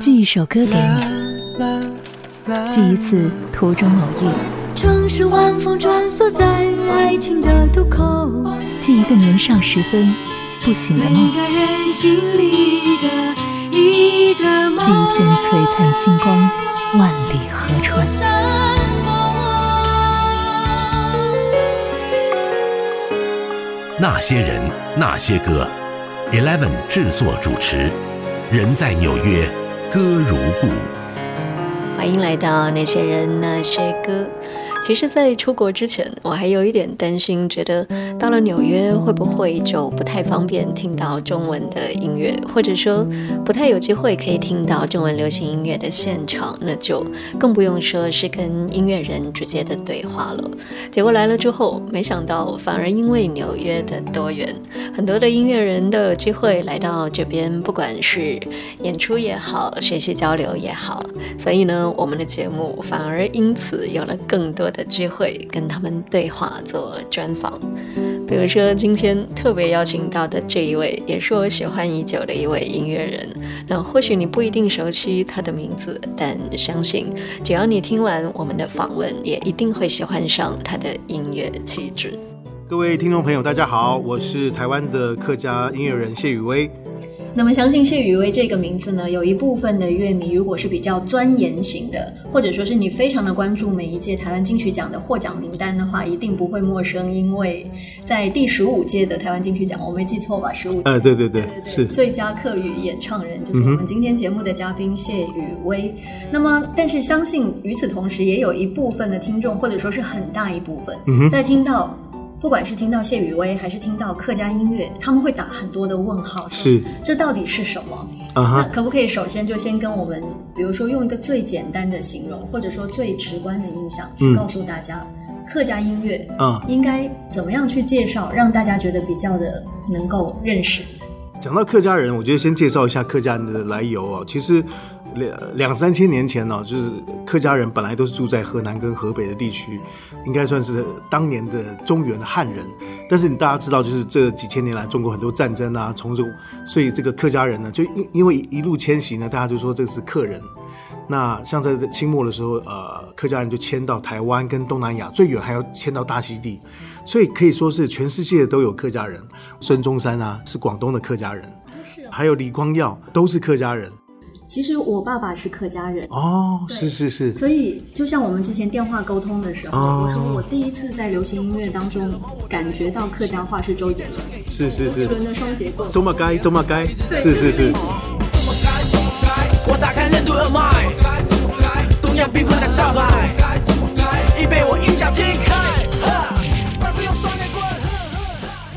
寄一首歌给你，寄一次途中偶遇。城市晚风穿梭在爱情的渡口，寄一个年少时分不醒的梦。每个人心里的一个梦。寄一片璀璨星光，万里河川。那些人，那些歌，Eleven 制作主持。人在纽约，歌如故。欢迎来到那些人那些歌。其实，在出国之前，我还有一点担心，觉得到了纽约会不会就不太方便听到中文的音乐，或者说不太有机会可以听到中文流行音乐的现场，那就更不用说是跟音乐人直接的对话了。结果来了之后，没想到反而因为纽约的多元，很多的音乐人都有机会来到这边，不管是演出也好，学习交流也好，所以呢，我们的节目反而因此有了更多的机会跟他们对话做专访，比如说今天特别邀请到的这一位，也是我喜欢已久的一位音乐人。那或许你不一定熟悉他的名字，但相信只要你听完我们的访问，也一定会喜欢上他的音乐气质。各位听众朋友，大家好，我是台湾的客家音乐人谢宇威。那么相信谢雨薇这个名字呢，有一部分的乐迷，如果是比较钻研型的，或者说是你非常的关注每一届台湾金曲奖的获奖名单的话，一定不会陌生，因为在第十五届的台湾金曲奖，我没记错吧？十五届，呃，对对对，对对对是最佳客语演唱人，就是我们今天节目的嘉宾谢雨薇。嗯、那么，但是相信与此同时，也有一部分的听众，或者说是很大一部分，嗯、在听到。不管是听到谢雨薇，还是听到客家音乐，他们会打很多的问号，是这到底是什么？Uh -huh. 那可不可以首先就先跟我们，比如说用一个最简单的形容，或者说最直观的印象，去告诉大家、嗯、客家音乐啊应该怎么样去介绍，uh. 让大家觉得比较的能够认识。讲到客家人，我觉得先介绍一下客家人的来由啊。其实两两三千年前呢、啊，就是客家人本来都是住在河南跟河北的地区，应该算是当年的中原的汉人。但是你大家知道，就是这几千年来，中国很多战争啊，从这，所以这个客家人呢，就因因为一路迁徙呢，大家就说这是客人。那像在清末的时候，呃，客家人就迁到台湾跟东南亚，最远还要迁到大溪地。所以可以说是全世界都有客家人，孙中山啊是广东的客家人，还有李光耀都是客家人。其实我爸爸是客家人。哦，是是是。所以就像我们之前电话沟通的时候，哦、我说我第一次在流行音乐当中感觉到客家话是周杰伦，是是是，周杰伦的双截棍，周马街周马街，是是是。我打开任督二脉，东洋缤纷的招牌，已被我一脚踢开。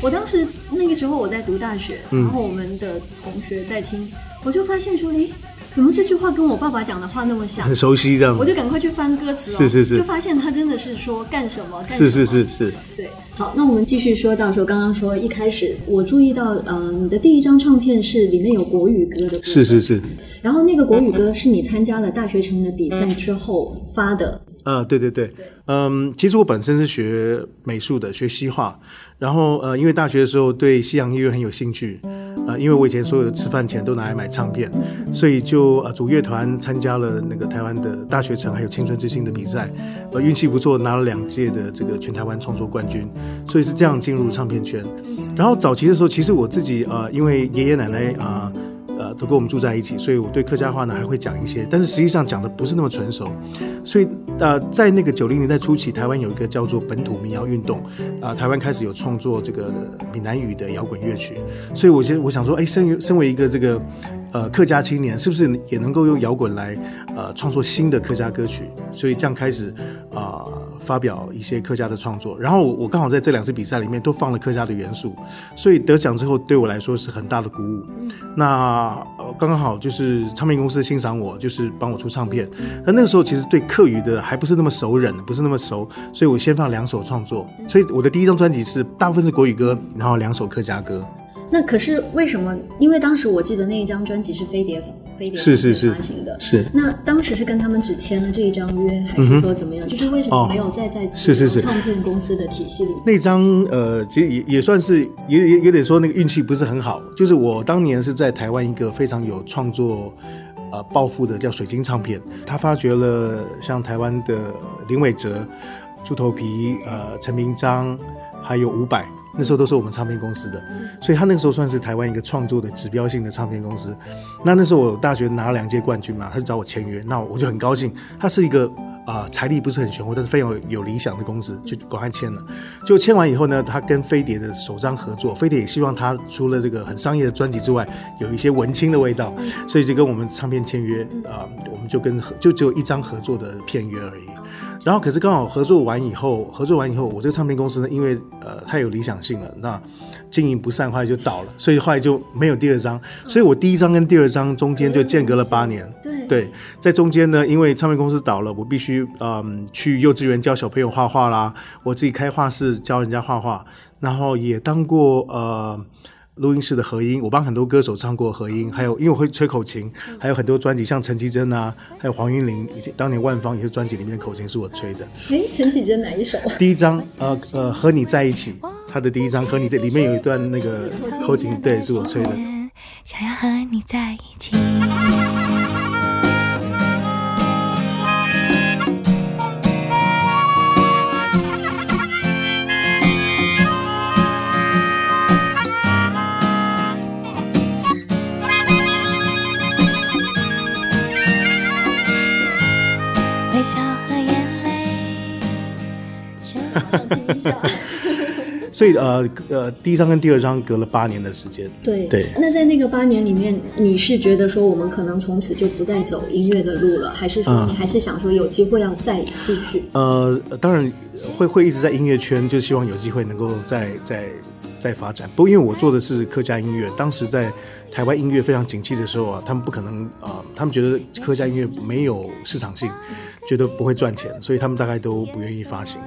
我当时那个时候我在读大学，然后我们的同学在听，嗯、我就发现说，诶，怎么这句话跟我爸爸讲的话那么像？很熟悉这样，我就赶快去翻歌词，是是是，就发现他真的是说干什么干什么，是是是是，对。好，那我们继续说到说刚刚说一开始我注意到，呃，你的第一张唱片是里面有国语歌的是是是，然后那个国语歌是你参加了大学城的比赛之后发的。呃，对对对，嗯，其实我本身是学美术的，学西画，然后呃，因为大学的时候对西洋音乐很有兴趣，呃，因为我以前所有的吃饭钱都拿来买唱片，所以就呃组乐团参加了那个台湾的大学城还有青春之星的比赛，呃，运气不错，拿了两届的这个全台湾创作冠军，所以是这样进入唱片圈。然后早期的时候，其实我自己呃，因为爷爷奶奶啊。呃呃，都跟我们住在一起，所以我对客家话呢还会讲一些，但是实际上讲的不是那么纯熟。所以呃，在那个九零年代初期，台湾有一个叫做本土民谣运动，啊、呃，台湾开始有创作这个闽南语的摇滚乐曲。所以我先我想说，哎，身为身为一个这个呃客家青年，是不是也能够用摇滚来呃创作新的客家歌曲？所以这样开始啊。发表一些客家的创作，然后我刚好在这两次比赛里面都放了客家的元素，所以得奖之后对我来说是很大的鼓舞。那呃刚刚好就是唱片公司欣赏我，就是帮我出唱片。那那个时候其实对客语的还不是那么熟稔，不是那么熟，所以我先放两首创作。所以我的第一张专辑是大部分是国语歌，然后两首客家歌。那可是为什么？因为当时我记得那一张专辑是飞碟飞碟是是是发行的，是。那当时是跟他们只签了这一张约，还是说怎么样？嗯、就是为什么没有再在是是是唱片公司的体系里？那张呃，其实也也算是也也也得说那个运气不是很好。就是我当年是在台湾一个非常有创作呃抱负的叫水晶唱片，他发掘了像台湾的林伟哲、猪头皮、呃陈明章，还有伍佰。那时候都是我们唱片公司的，所以他那个时候算是台湾一个创作的指标性的唱片公司。那那时候我大学拿了两届冠军嘛，他就找我签约，那我就很高兴。他是一个啊财力不是很雄厚，但是非常有，有理想的公司，就赶快签了。就签完以后呢，他跟飞碟的首张合作，飞碟也希望他除了这个很商业的专辑之外，有一些文青的味道，所以就跟我们唱片签约啊，我们就跟就只有一张合作的片约而已。然后，可是刚好合作完以后，合作完以后，我这个唱片公司呢，因为呃太有理想性了，那经营不善，后来就倒了，所以后来就没有第二张。所以我第一张跟第二张中间就间隔了八年。对对，在中间呢，因为唱片公司倒了，我必须嗯去幼稚园教小朋友画画啦，我自己开画室教人家画画，然后也当过呃。录音室的和音，我帮很多歌手唱过和音，还有因为我会吹口琴，还有很多专辑，像陈绮贞啊，还有黄韵玲，以及当年万芳也是专辑里面的口琴是我吹的。哎，陈绮贞哪一首？第一张，呃呃，和你在一起，他的第一张和你在里面有一段那个口琴，对，是我吹的。想要和你在一起。所以呃呃，第一张跟第二张隔了八年的时间。对对。那在那个八年里面，你是觉得说我们可能从此就不再走音乐的路了，还是说你还是想说有机会要再继续？呃，当然会会一直在音乐圈，就希望有机会能够再再再发展。不过因为我做的是客家音乐，当时在台湾音乐非常景气的时候啊，他们不可能啊、呃，他们觉得客家音乐没有市场性，觉得不会赚钱，所以他们大概都不愿意发行。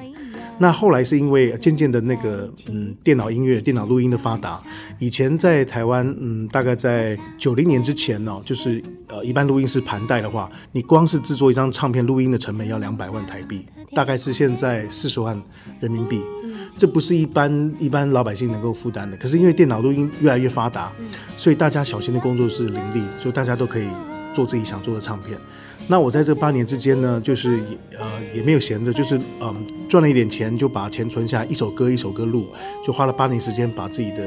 那后来是因为渐渐的那个嗯电脑音乐、电脑录音的发达，以前在台湾嗯大概在九零年之前呢、就是呃一般录音室盘带的话，你光是制作一张唱片录音的成本要两百万台币，大概是现在四十万人民币，这不是一般一般老百姓能够负担的。可是因为电脑录音越来越发达，所以大家小型的工作室林立，所以大家都可以做自己想做的唱片。那我在这八年之间呢，就是也呃也没有闲着，就是嗯赚了一点钱，就把钱存下，一首歌一首歌录，就花了八年时间把自己的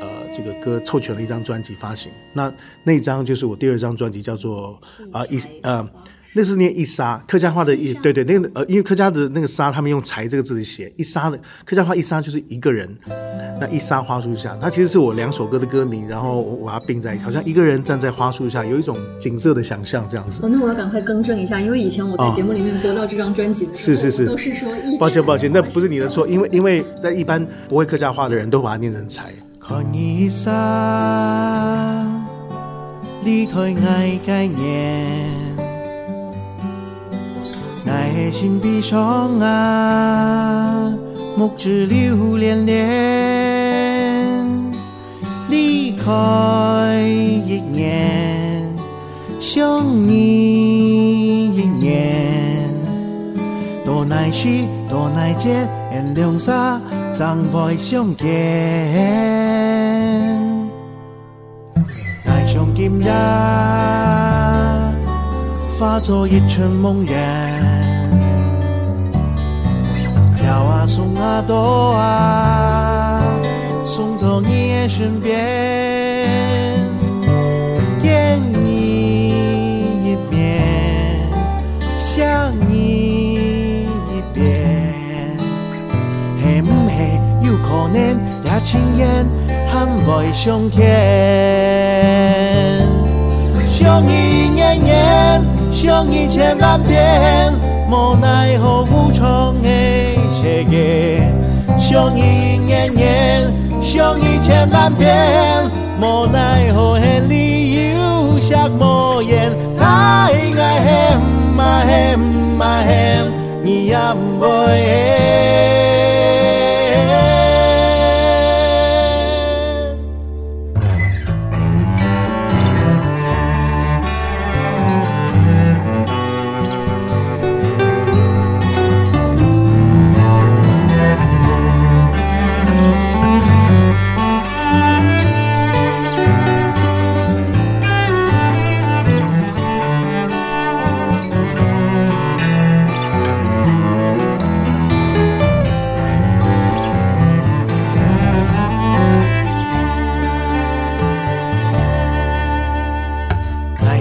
呃这个歌凑全了一张专辑发行。那那张就是我第二张专辑，叫做啊一呃。那是念一沙，客家话的一对对，那个呃，因为客家的那个沙，他们用才这个字写一沙的客家话一沙就是一个人，那一沙花树下，它其实是我两首歌的歌名，然后我把它并在一起，好像一个人站在花树下，有一种景色的想象这样子。哦，那我要赶快更正一下，因为以前我在节目里面播到这张专辑的时候，是是是，都是说一。抱歉抱歉，那不是你的错，因为因为在一般不会客家话的人都把它念成才。看一沙，离开爱概念。内心悲伤啊，目只流连连，离开一年，想你一年，多难舍，多难解，原谅啥，怎会相见？爱像今夜，化作一场梦魇。送啊朵啊，送到你身边，见你一面，想你一遍，系唔系有可能也亲眼喊会相见？想你年年，想你千万遍，无奈何无想你年年，想你千万遍，无奈何恨里有啥模样？再爱恨嘛恨嘛恨，你也不会。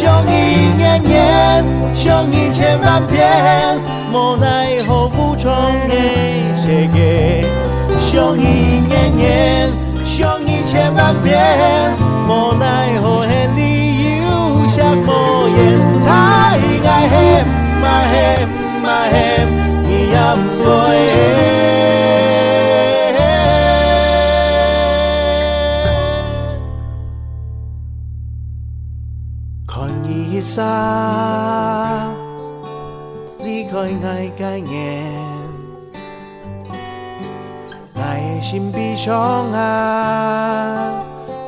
相依年年，相依千万遍，无奈何负重的世界。相依年年，相依千万遍，无奈何的理由像无言。太爱恨，爱恨，爱恨，你也不会。沙离开爱改念，爱的心悲伤啊，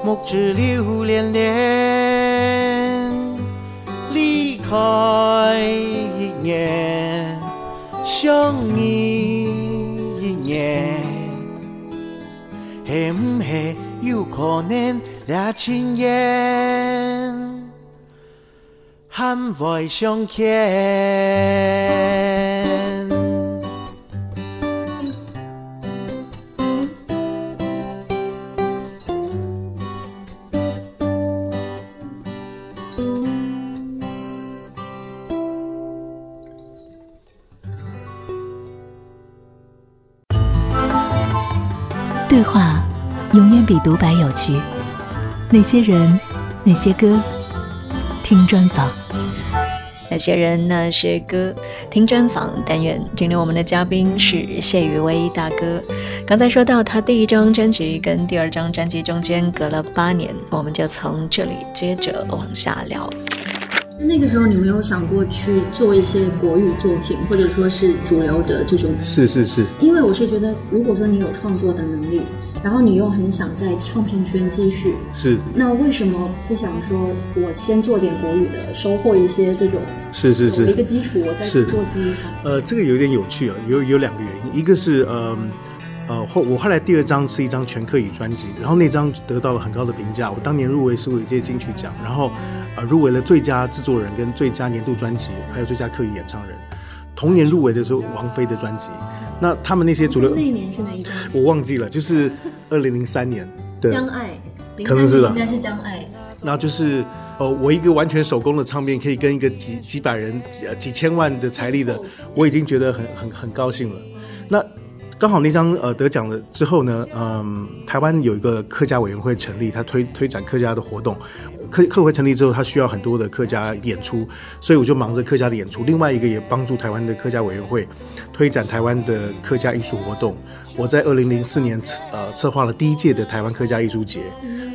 目只流连连。离开一年，相依一年，是不是有可能两情缘？喊爱相牵。对话永远比独白有趣。那些人，那些歌，听专访。那些人，那些歌，听专访单元。今天我们的嘉宾是谢宇威大哥。刚才说到他第一张专辑跟第二张专辑中间隔了八年，我们就从这里接着往下聊。那个时候你没有想过去做一些国语作品，或者说是主流的这种？是是是。因为我是觉得，如果说你有创作的能力。然后你又很想在唱片圈继续，是，那为什么不想说，我先做点国语的，收获一些这种，是是是，一个基础，我再做自己想。呃，这个有点有趣啊，有有两个原因，一个是呃呃后我后来第二张是一张全客语专辑，然后那张得到了很高的评价，我当年入围十五届金曲奖，然后呃入围了最佳制作人跟最佳年度专辑，还有最佳客语演唱人。同年入围的时候，王菲的专辑。那他们那些主流那一年是哪一张？我忘记了，就是二零零三年。对，将爱，可能是吧，应该是将爱。然后就是，呃，我一个完全手工的唱片，可以跟一个几几百人、几几千万的财力的，我已经觉得很很很高兴了。那刚好那张呃得奖了之后呢，嗯、台湾有一个客家委员会成立，他推推展客家的活动。客客会成立之后，他需要很多的客家演出，所以我就忙着客家的演出。另外一个也帮助台湾的客家委员会推展台湾的客家艺术活动。我在二零零四年呃策划了第一届的台湾客家艺术节，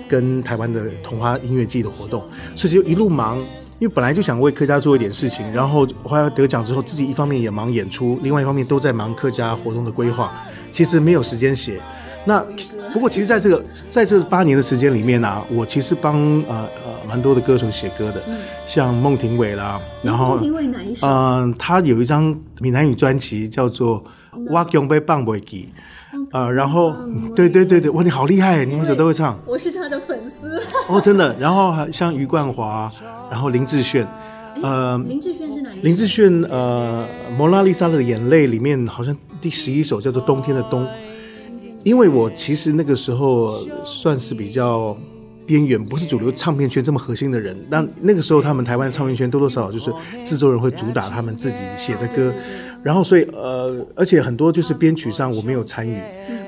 跟台湾的桐花音乐季的活动，所以就一路忙，因为本来就想为客家做一点事情，然后后来得奖之后，自己一方面也忙演出，另外一方面都在忙客家活动的规划，其实没有时间写。那不过，其实在这个在这八年的时间里面呢、啊，我其实帮呃呃蛮多的歌手写歌的，嗯、像孟庭苇啦，然后孟庭苇哪一首？嗯、呃，他有一张闽南语专辑叫做《我强要放袂记》，呃，然后对对对对，哇，你好厉害，你们手都会唱，我是他的粉丝哦，真的。然后还像余冠华，然后林志炫，呃，林志炫是哪？林志炫呃，《蒙娜丽莎的眼泪》里面好像第十一首叫做《冬天的冬》。因为我其实那个时候算是比较边缘，不是主流唱片圈这么核心的人。那那个时候，他们台湾唱片圈多多少少就是制作人会主打他们自己写的歌，然后所以呃，而且很多就是编曲上我没有参与。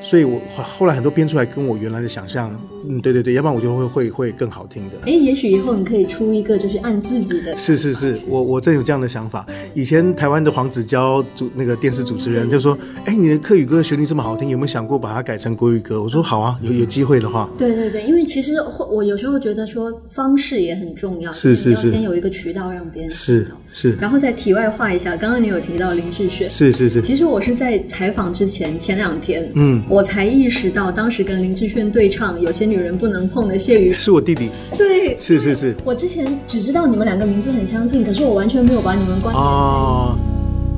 所以，我后来很多编出来跟我原来的想象，嗯，对对对，要不然我就会会会更好听的。哎，也许以后你可以出一个，就是按自己的。是是是，我我真有这样的想法。以前台湾的黄子佼主那个电视主持人就说：“哎，你的客语歌旋律这么好听，有没有想过把它改成国语歌？”我说：“好啊，有有机会的话。”对对对，因为其实我有时候觉得说方式也很重要，是是是，要先有一个渠道让别人知是。然后再题外话一下，刚刚你有提到林志炫，是是是。其实我是在采访之前前两天，嗯，我才意识到当时跟林志炫对唱《有些女人不能碰》的谢宇是我弟弟。对，是是是。我之前只知道你们两个名字很相近，可是我完全没有把你们关联在一起。哦。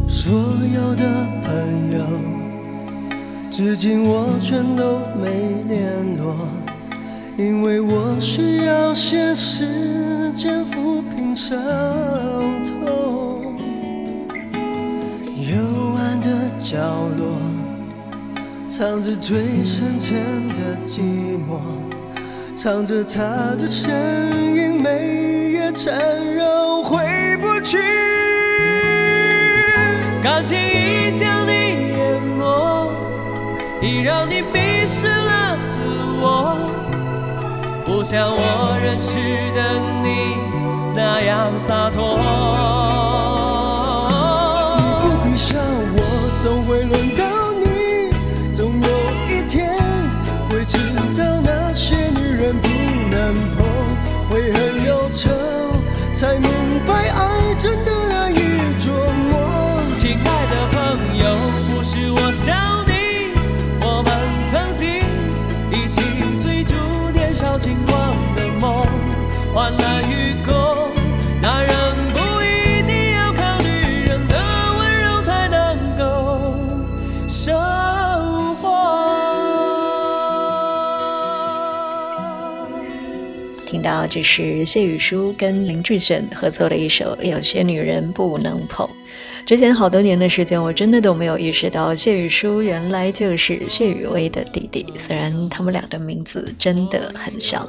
所有的朋友，至今我全都没联络。因为我需要些时间抚平伤痛，幽暗的角落藏着最深沉的寂寞，藏着他的身影，每夜缠绕回不去，感情已将你淹没，已让你迷失了自我。不像我认识的你那样洒脱。到这是谢宇书跟林志炫合作的一首《有些女人不能碰》。之前好多年的时间，我真的都没有意识到谢宇书原来就是谢宇威的弟弟。虽然他们俩的名字真的很像。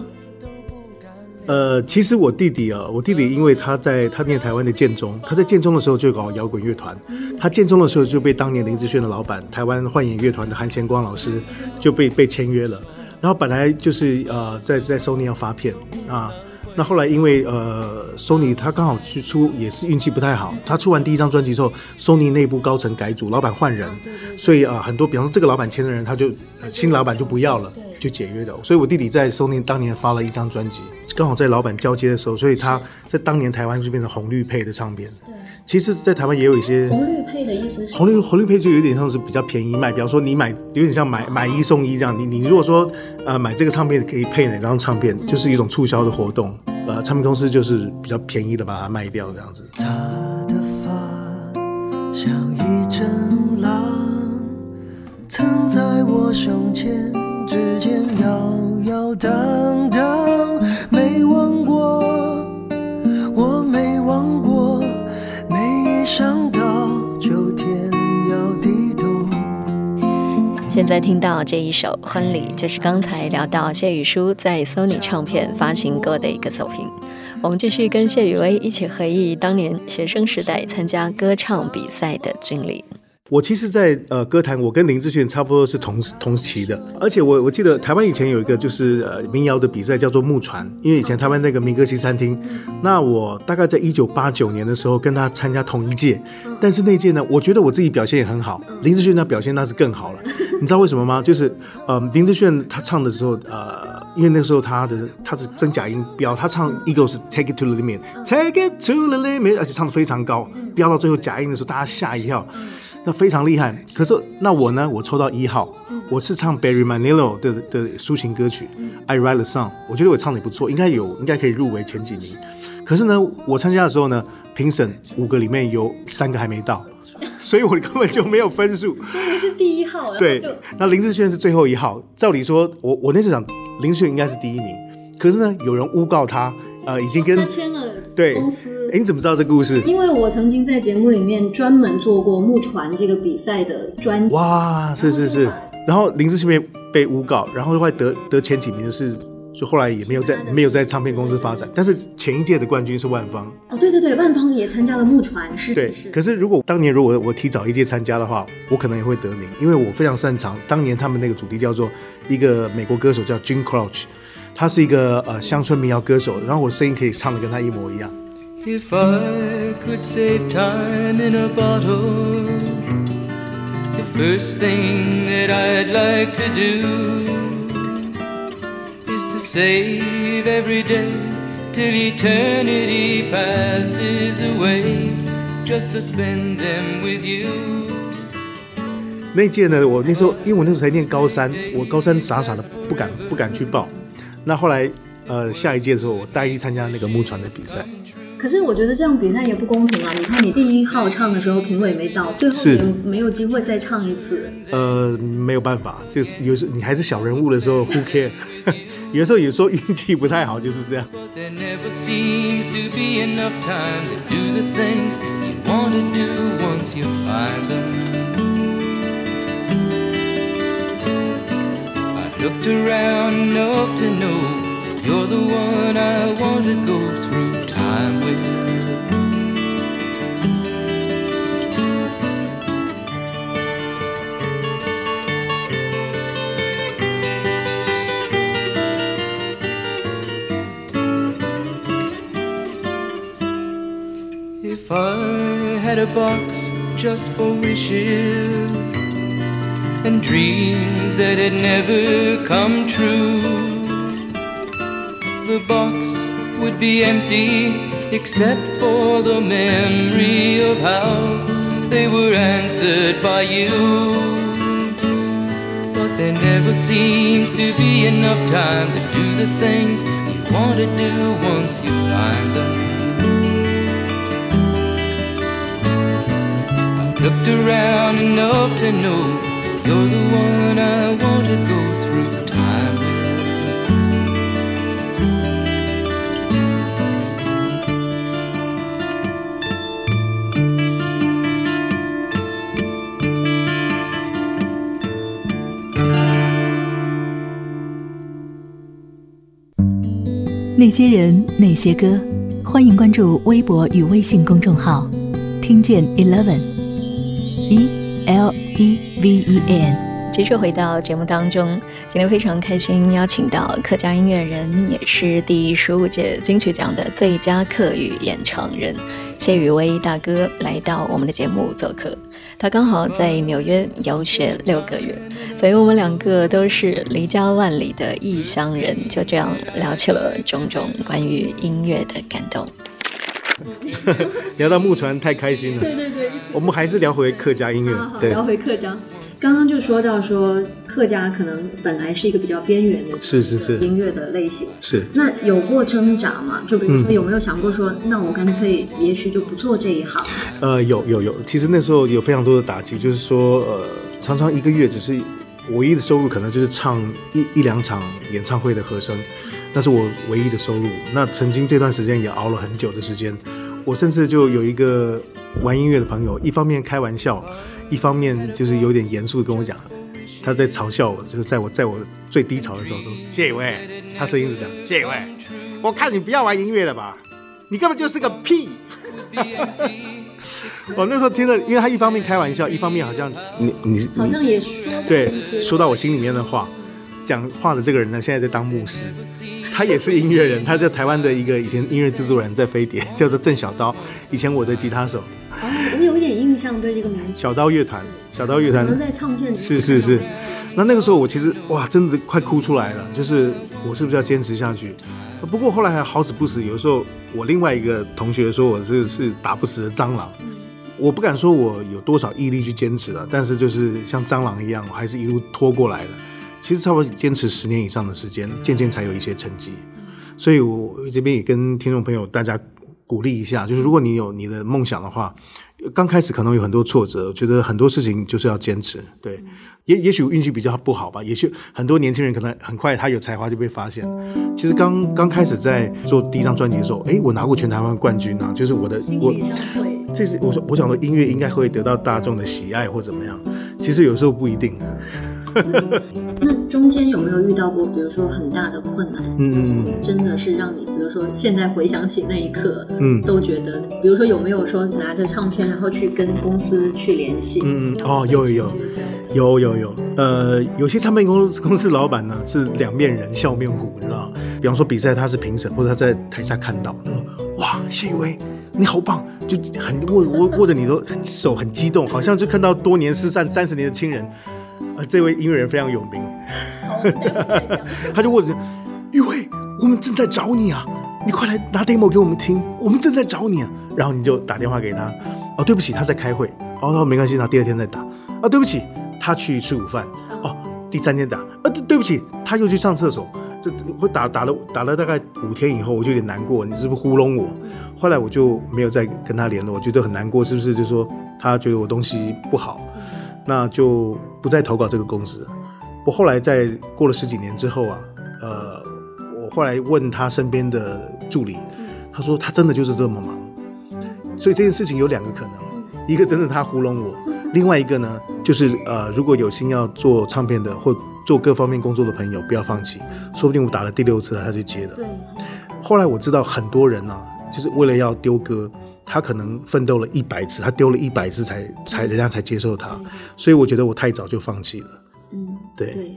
呃，其实我弟弟啊，我弟弟因为他在他念台湾的建中，他在建中的时候就搞摇滚乐团。他建中的时候就被当年林志炫的老板台湾幻影乐团的韩贤光老师就被被签约了。然后本来就是呃在在 Sony 要发片啊。那后来因为呃，Sony 他刚好去出也是运气不太好，他出完第一张专辑之后，Sony 内部高层改组，老板换人，所以啊、很多，比方说这个老板签的人，他就、新老板就不要了，就解约的。所以我弟弟在 Sony 当年发了一张专辑，刚好在老板交接的时候，所以他在当年台湾就变成红绿配的唱片。其实，在台湾也有一些红绿配的意思是红绿红绿配就有点像是比较便宜卖，比方说你买有点像买买一送一这样。你你如果说呃买这个唱片可以配哪张唱片，就是一种促销的活动。呃，唱片公司就是比较便宜的把它卖掉这样子。他的发像一阵浪，曾在我胸前之间摇摇荡荡，没忘过，我没忘过。想到就天要地动。现在听到这一首《婚礼》，就是刚才聊到谢宇书在 Sony 唱片发行过的一个作品。我们继续跟谢宇威一起回忆当年学生时代参加歌唱比赛的经历。我其实在，呃歌坛，我跟林志炫差不多是同同期的，而且我我记得台湾以前有一个就是呃民谣的比赛叫做木船，因为以前台湾那个民歌西餐厅，那我大概在一九八九年的时候跟他参加同一届，但是那届呢，我觉得我自己表现也很好，林志炫那表现那是更好了，你知道为什么吗？就是呃林志炫他唱的时候，呃因为那时候他的他的真假音飙，他唱 Eagles Take It To The Limit，Take It To The Limit，而且唱得非常高，飙到最后假音的时候，大家吓一跳。那非常厉害，可是那我呢？我抽到一号，我是唱 Barry Manilow 的的抒情歌曲，I Write a Song，我觉得我唱的也不错，应该有，应该可以入围前几名。可是呢，我参加的时候呢，评审五个里面有三个还没到，所以我根本就没有分数。我是第一号，对，那林志炫是最后一号。照理说，我我那次想林志炫应该是第一名，可是呢，有人诬告他，呃，已经跟他签了对公司。哎，你怎么知道这个故事？因为我曾经在节目里面专门做过木船这个比赛的专辑。哇，是是是。然后林志炫被被诬告，然后后来得得前几名的是，就后来也没有在没有在唱片公司发展。但是前一届的冠军是万芳。哦，对对对，万芳也参加了木船，是是是。可是如果当年如果我提早一届参加的话，我可能也会得名，因为我非常擅长当年他们那个主题叫做一个美国歌手叫 Jim Croce，他是一个呃乡村民谣歌手，然后我声音可以唱的跟他一模一样。If I could save time in a bottle, the first thing that I'd like to do is to save every day till eternity passes away just to spend them with you. 那届呢，我那时候因为我那时候才念高三，我高三傻傻的不敢不敢去报。那后来呃下一届的时候，我大一参加那个木船的比赛。可是我觉得这样比赛也不公平啊！你看你第一号唱的时候，评委没到，最后也没有机会再唱一次。呃，没有办法，就是有时你还是小人物的时候，Who care？有时候有时候运气不太好，就是这样。Looked around enough to know that you're the one I want to go through time with. If I had a box just for wishes and dreams that had never come true, the box would be empty except for the memory of how they were answered by you. But there never seems to be enough time to do the things you want to do once you find them. Looked around enough to know you're the one I want to go through time with. “那些人，那些歌”，欢迎关注微博与微信公众号，听见 Eleven E L E V E N。继续回到节目当中，今天非常开心邀请到客家音乐人，也是第十五届金曲奖的最佳客语演唱人谢宇威大哥来到我们的节目做客。他刚好在纽约游学六个月，所以我们两个都是离家万里的异乡人，就这样聊起了种种关于音乐的感动。聊到木船太开心了，对对对，我们还是聊回客家音乐，好好对，聊回客家。刚刚就说到说客家可能本来是一个比较边缘的，是是是音乐的类型，是。那有过挣扎吗？就比如说有没有想过说，嗯、那我干脆也许就不做这一行？呃，有有有，其实那时候有非常多的打击，就是说，呃，常常一个月只是唯一的收入，可能就是唱一一两场演唱会的和声，那是我唯一的收入。那曾经这段时间也熬了很久的时间，我甚至就有一个玩音乐的朋友，一方面开玩笑。一方面就是有点严肃的跟我讲，他在嘲笑我，就是在我在我最低潮的时候说：“谢宇威，他声音是这样，谢宇威，我看你不要玩音乐了吧，你根本就是个屁。”我那时候听了，因为他一方面开玩笑，一方面好像你你好像也说对说到我心里面的话。讲话的这个人呢，现在在当牧师，他也是音乐人，他在台湾的一个以前音乐制作人，在飞碟叫做郑小刀，以前我的吉他手。哦，我有一点印象，对这个名字。小刀乐团，小刀乐团。可能在唱片里。是是是，那那个时候我其实哇，真的快哭出来了，就是我是不是要坚持下去？不过后来还好死不死，有时候我另外一个同学说我是是打不死的蟑螂，我不敢说我有多少毅力去坚持了，但是就是像蟑螂一样，我还是一路拖过来了。其实差不多坚持十年以上的时间，渐渐才有一些成绩。所以我这边也跟听众朋友大家鼓励一下，就是如果你有你的梦想的话，刚开始可能有很多挫折，我觉得很多事情就是要坚持。对，也也许运气比较不好吧，也许很多年轻人可能很快他有才华就被发现。其实刚刚开始在做第一张专辑的时候，哎，我拿过全台湾冠军啊，就是我的我，这是我说我想说音乐应该会得到大众的喜爱或怎么样，其实有时候不一定。那中间有没有遇到过，比如说很大的困难？嗯，真的是让你，比如说现在回想起那一刻，嗯，都觉得，比如说有没有说拿着唱片，然后去跟公司去联系？嗯，哦，有有有，有有有，呃，有些唱片公司公司老板呢是两面人，笑面虎，你知道？比方说比赛他是评审，或者他在台下看到，哇，谢宇威，你好棒，就很握握握着你的手很激动，好像就看到多年失散三十年的亲人。啊，这位音乐人非常有名，他就问着，玉慧，我们正在找你啊，你快来拿 demo 给我们听，我们正在找你啊。然后你就打电话给他，哦，对不起，他在开会。哦，哦没关系，那第二天再打。啊，对不起，他去吃午饭。哦，第三天打。啊，对对不起，他又去上厕所。这我打打了打了大概五天以后，我就有点难过，你是不是糊弄我？后来我就没有再跟他联络，我觉得很难过，是不是？就说他觉得我东西不好，那就不再投稿这个公司。我后来在过了十几年之后啊，呃，我后来问他身边的助理，他说他真的就是这么忙，所以这件事情有两个可能，一个真的他糊弄我，另外一个呢，就是呃，如果有心要做唱片的或做各方面工作的朋友，不要放弃，说不定我打了第六次他就接了。对。后来我知道很多人呢、啊，就是为了要丢歌，他可能奋斗了一百次，他丢了一百次才才人家才接受他，所以我觉得我太早就放弃了。嗯，对，对，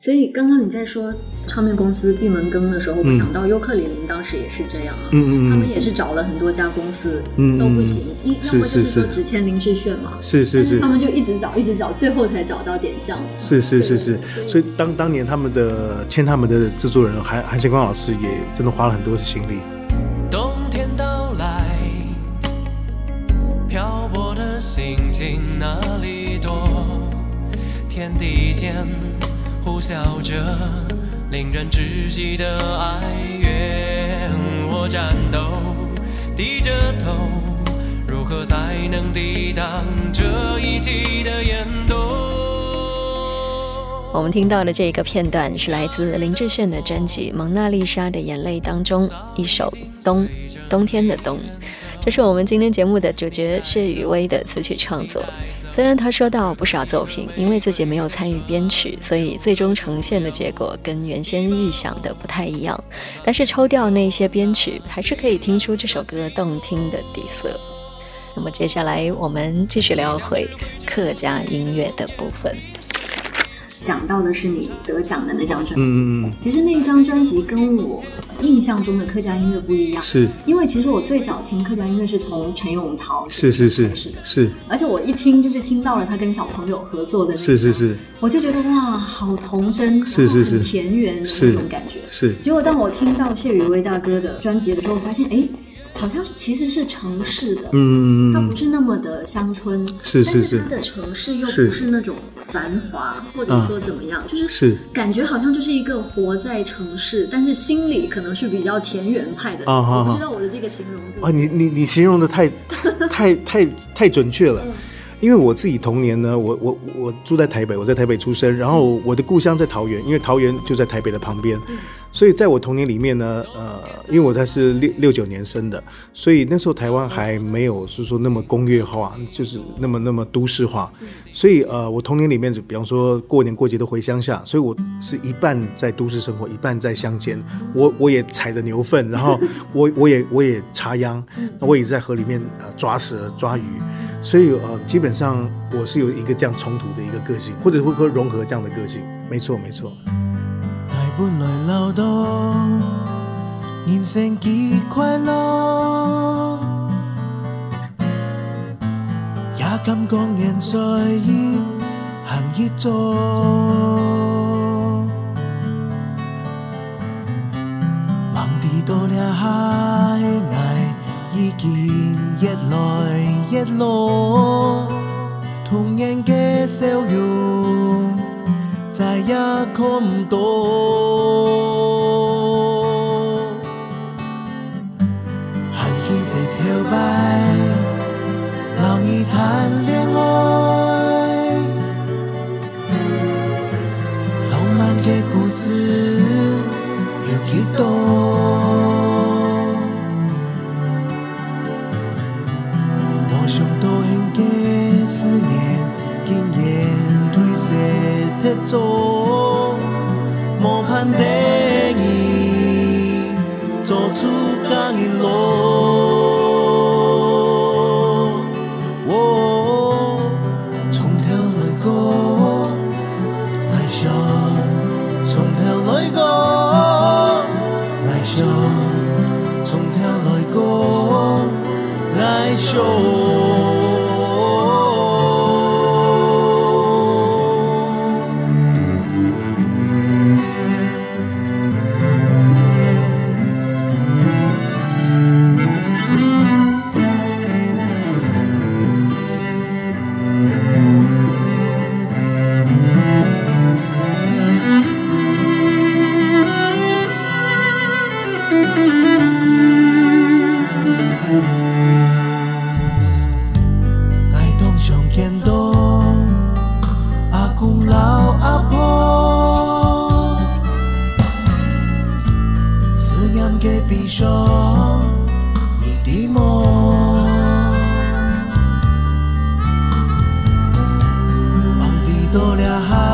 所以刚刚你在说唱片公司闭门羹的时候，我想到尤克里林当时也是这样啊，嗯嗯，他们也是找了很多家公司，嗯，都不行，一要么就是说只签林志炫嘛，是是是，他们就一直找一直找，最后才找到点将，是是是是，所以当当年他们的签他们的制作人韩韩星光老师也真的花了很多的心力。哪里多？天地间呼啸着令人窒息的哀怨，我颤抖，低着头，如何才能抵挡这一季的严冬？我们听到的这个片段是来自林志炫的专辑《蒙娜丽莎的眼泪》当中一首《冬》，冬天的冬。这是我们今天节目的主角谢宇威的词曲创作。虽然他说到不少作品，因为自己没有参与编曲，所以最终呈现的结果跟原先预想的不太一样。但是抽掉那些编曲，还是可以听出这首歌动听的底色。那么接下来我们继续聊回客家音乐的部分。讲到的是你得奖的那张专辑，其实那一张专辑跟我印象中的客家音乐不一样，是。因为其实我最早听客家音乐是从陈永桃是是是是的，是，而且我一听就是听到了他跟小朋友合作的那，是是是，我就觉得哇，好童真，是是是，田园的那种感觉，是，是。结果当我听到谢宇威大哥的专辑的时候，我发现哎。好像其实是城市的，嗯，它不是那么的乡村，是是是，但是。它的城市又不是那种繁华，或者说怎么样，就是是感觉好像就是一个活在城市，但是心里可能是比较田园派的。我不知道我的这个形容对。啊，你你你形容的太太太太准确了，因为我自己童年呢，我我我住在台北，我在台北出生，然后我的故乡在桃园，因为桃园就在台北的旁边。所以在我童年里面呢，呃，因为我才是六六九年生的，所以那时候台湾还没有是说那么工业化，就是那么那么都市化。所以呃，我童年里面就比方说过年过节都回乡下，所以我是一半在都市生活，一半在乡间。我我也踩着牛粪，然后 我我也我也插秧，我也在河里面呃抓蛇抓鱼。所以呃，基本上我是有一个这样冲突的一个个性，或者会会融合这样的个性。没错，没错。本来流动，人生几快乐，也敢讲人在意行一座，忙地多了海外，已经越来越老，童年嘅笑容。再也看多了哈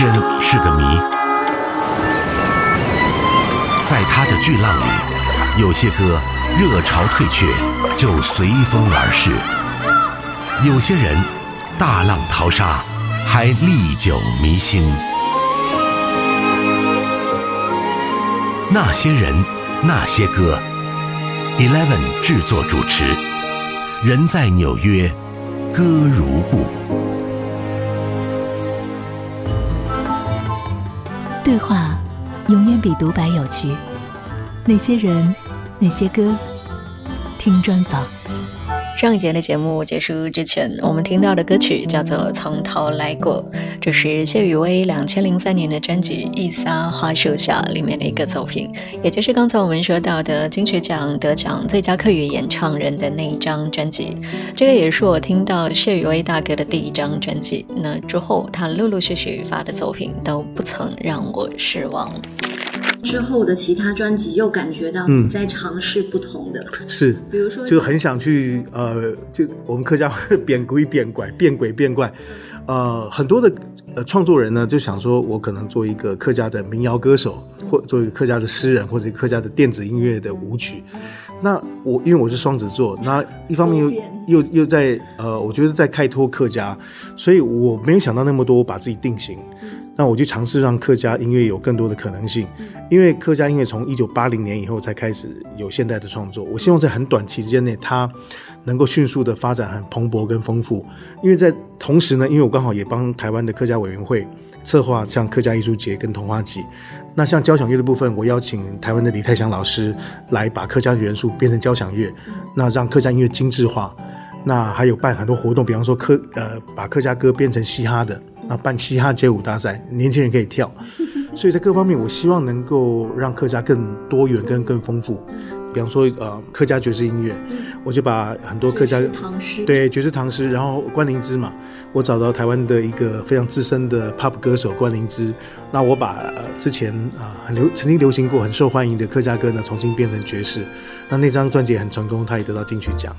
真是个谜，在他的巨浪里，有些歌热潮退却就随风而逝，有些人大浪淘沙还历久弥新。那些人，那些歌，Eleven 制作主持，人在纽约，歌如故。对话永远比独白有趣。哪些人，哪些歌，听专访。上一节的节目结束之前，我们听到的歌曲叫做《从头来过》，这是谢雨薇两千零三年的专辑《一撒花树下》里面的一个作品，也就是刚才我们说到的金曲奖得奖最佳客语演唱人的那一张专辑。这个也是我听到谢雨薇大哥的第一张专辑。那之后他陆陆续续发的作品都不曾让我失望。之后的其他专辑又感觉到你在尝试不同的，嗯、是，比如说就很想去呃，就我们客家话 变鬼变怪，变鬼变怪，呃，很多的呃创作人呢就想说，我可能做一个客家的民谣歌手，或做一个客家的诗人，或者客家的电子音乐的舞曲。那我因为我是双子座，那一方面又又又在呃，我觉得在开拓客家，所以我没有想到那么多，我把自己定型。那我就尝试让客家音乐有更多的可能性，因为客家音乐从一九八零年以后才开始有现代的创作。我希望在很短期间内，它能够迅速的发展很蓬勃跟丰富。因为在同时呢，因为我刚好也帮台湾的客家委员会策划像客家艺术节跟童话集。那像交响乐的部分，我邀请台湾的李泰祥老师来把客家元素变成交响乐，那让客家音乐精致化。那还有办很多活动，比方说客呃把客家歌变成嘻哈的。那办嘻哈街舞大赛，年轻人可以跳，所以在各方面，我希望能够让客家更多元、跟更丰富。比方说，呃，客家爵士音乐，我就把很多客家唐诗，对爵士唐诗，然后关灵芝嘛，我找到台湾的一个非常资深的 pop 歌手关灵芝，那我把呃之前啊、呃、很流曾经流行过、很受欢迎的客家歌呢，重新变成爵士。那那张专辑很成功，他也得到金曲奖。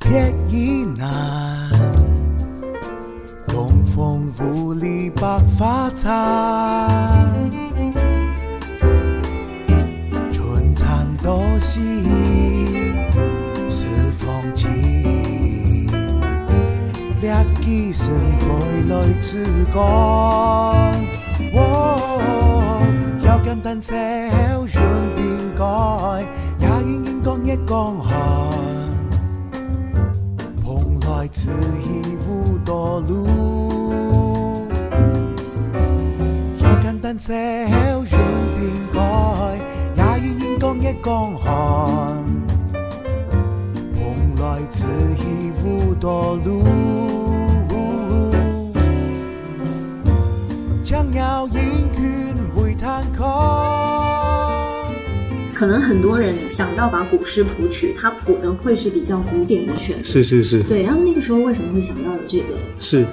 天意难，东风无力百花残，多息，四方起，掠几身回来自干。要简单小人应该，也应应讲一讲下。此意无多路，要简单小人应该，也应应讲一讲寒。蓬莱此意无多路，将要引军回。可能很多人想到把古诗谱曲，它谱的会是比较古典的旋律。是是是。对，然后那个时候为什么会想到有这个？是，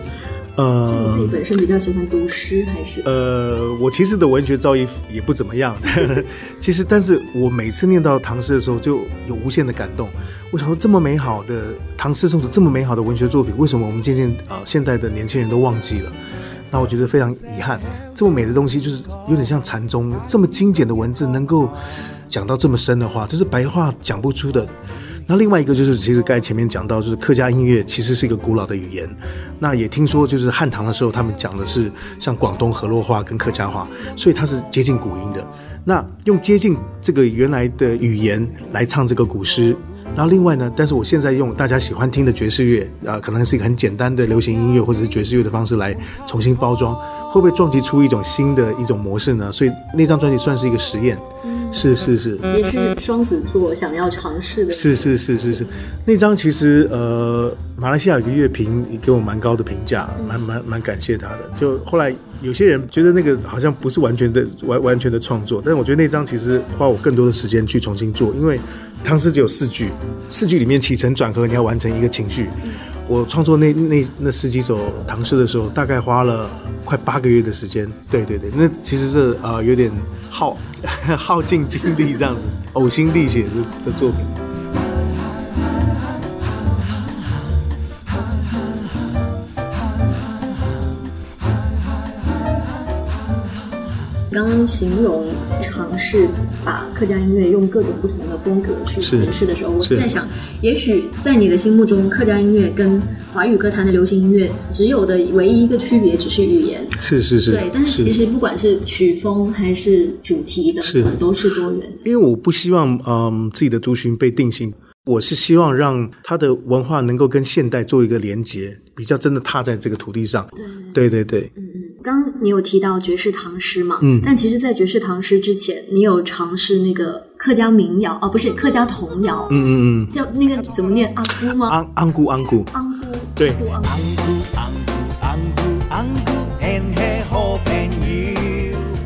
呃，你自己本身比较喜欢读诗还是？呃，我其实的文学造诣也不怎么样。其实，但是我每次念到唐诗的时候，就有无限的感动。我想说，这么美好的唐诗宋词，这么美好的文学作品，为什么我们渐渐啊、呃，现代的年轻人都忘记了？那我觉得非常遗憾。这么美的东西，就是有点像禅宗，这么精简的文字，能够。讲到这么深的话，这是白话讲不出的。那另外一个就是，其实刚才前面讲到，就是客家音乐其实是一个古老的语言。那也听说，就是汉唐的时候，他们讲的是像广东河洛话跟客家话，所以它是接近古音的。那用接近这个原来的语言来唱这个古诗，然后另外呢，但是我现在用大家喜欢听的爵士乐啊、呃，可能是一个很简单的流行音乐或者是爵士乐的方式来重新包装，会不会撞击出一种新的一种模式呢？所以那张专辑算是一个实验。是是是，也是双子座想要尝试的。是是是是是，那张其实呃，马来西亚有个乐评也给我蛮高的评价，蛮蛮蛮感谢他的。就后来有些人觉得那个好像不是完全的完完全的创作，但是我觉得那张其实花我更多的时间去重新做，因为唐诗只有四句，四句里面起承转合你要完成一个情绪。我创作那那那十几首唐诗的时候，大概花了快八个月的时间。对对对，那其实是呃有点耗 耗尽精力这样子，呕心沥血的的作品。刚刚形容尝试把客家音乐用各种不同的风格去诠释的时候，我在想，也许在你的心目中，客家音乐跟华语歌坛的流行音乐只有的唯一一个区别，只是语言。是是是。对，但是其实不管是曲风还是主题等等，都是多元的。因为我不希望嗯自己的族群被定型，我是希望让他的文化能够跟现代做一个连接，比较真的踏在这个土地上。对对对对。嗯。刚刚你有提到爵士唐诗嘛？嗯，但其实，在爵士唐诗之前，你有尝试那个客家民谣哦，不是客家童谣。嗯嗯嗯，叫那个怎么念？阿姑吗？安安姑安姑。安姑。对。安姑安姑安姑安姑，很好朋友。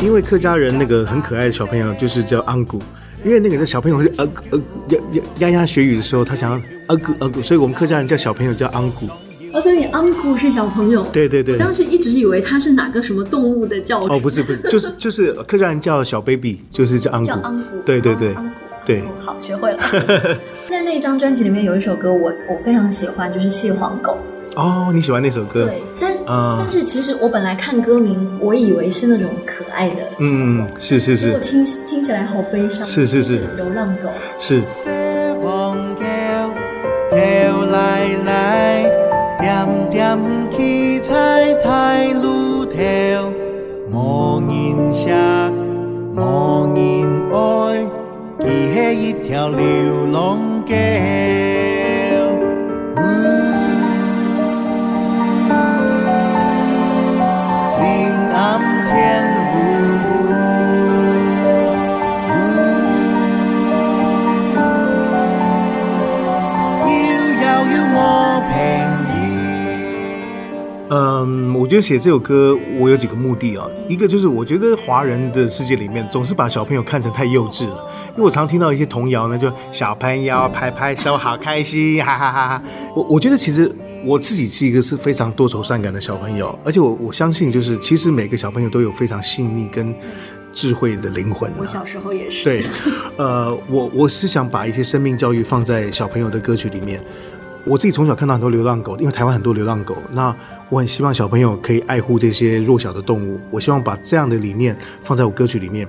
因为客家人那个很可爱的小朋友就是叫安姑，因为那个小朋友是呃呃呀呀呀呀学语的时候，他想要呃姑呃姑，所以我们客家人叫小朋友叫安姑。哦，所以你安姑是小朋友，对对对。当时一直以为他是哪个什么动物的叫哦，不是不是，就是 就是客家人叫小 baby，就是叫安古。叫安古，对对对，对。好，学会了。在那张专辑里面有一首歌，我我非常喜欢，就是《蟹黄狗》。哦，你喜欢那首歌？对，但但是其实我本来看歌名，我以为是那种可爱的，嗯，是是是。结果听听起来好悲伤，是是是，流浪狗。是。点点七彩太路头，无人识，无人爱，佢系一条流浪狗。嗯，我觉得写这首歌我有几个目的啊。一个就是我觉得华人的世界里面总是把小朋友看成太幼稚了，因为我常听到一些童谣呢，就小朋友拍拍手好开心，哈哈哈哈。我我觉得其实我自己是一个是非常多愁善感的小朋友，而且我我相信就是其实每个小朋友都有非常细腻跟智慧的灵魂啊。我小时候也是。对，呃，我我是想把一些生命教育放在小朋友的歌曲里面。我自己从小看到很多流浪狗，因为台湾很多流浪狗，那我很希望小朋友可以爱护这些弱小的动物。我希望把这样的理念放在我歌曲里面。